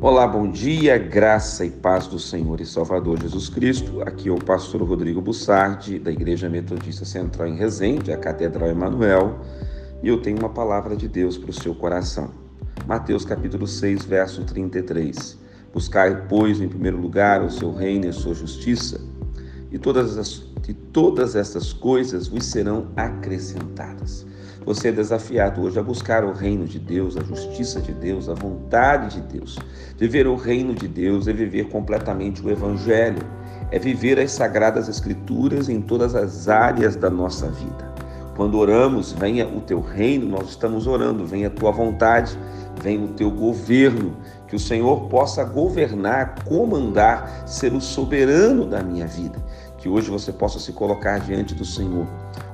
Olá, bom dia, graça e paz do Senhor e Salvador Jesus Cristo. Aqui é o pastor Rodrigo Bussardi, da Igreja Metodista Central em Resende, a Catedral Emanuel, e eu tenho uma palavra de Deus para o seu coração. Mateus capítulo 6, verso 33. Buscai, pois, em primeiro lugar o seu reino e a sua justiça, e todas, as, e todas estas coisas vos serão acrescentadas. Você é desafiado hoje a buscar o reino de Deus, a justiça de Deus, a vontade de Deus. Viver o reino de Deus é viver completamente o Evangelho, é viver as sagradas Escrituras em todas as áreas da nossa vida. Quando oramos, venha o teu reino, nós estamos orando, venha a tua vontade, venha o teu governo, que o Senhor possa governar, comandar, ser o soberano da minha vida. Que hoje você possa se colocar diante do Senhor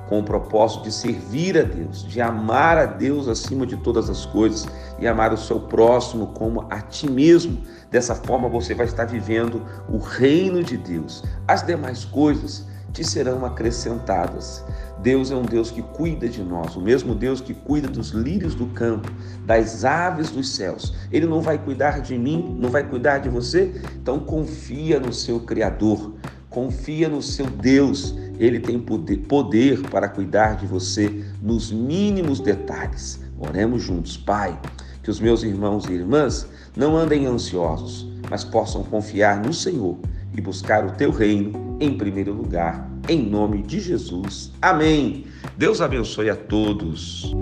com o propósito de servir a Deus, de amar a Deus acima de todas as coisas e amar o seu próximo como a ti mesmo. Dessa forma você vai estar vivendo o reino de Deus. As demais coisas te serão acrescentadas. Deus é um Deus que cuida de nós, o mesmo Deus que cuida dos lírios do campo, das aves dos céus. Ele não vai cuidar de mim, não vai cuidar de você? Então confia no seu Criador, confia no seu Deus ele tem poder, poder para cuidar de você nos mínimos detalhes. Oremos juntos, Pai, que os meus irmãos e irmãs não andem ansiosos, mas possam confiar no Senhor e buscar o teu reino em primeiro lugar, em nome de Jesus. Amém. Deus abençoe a todos.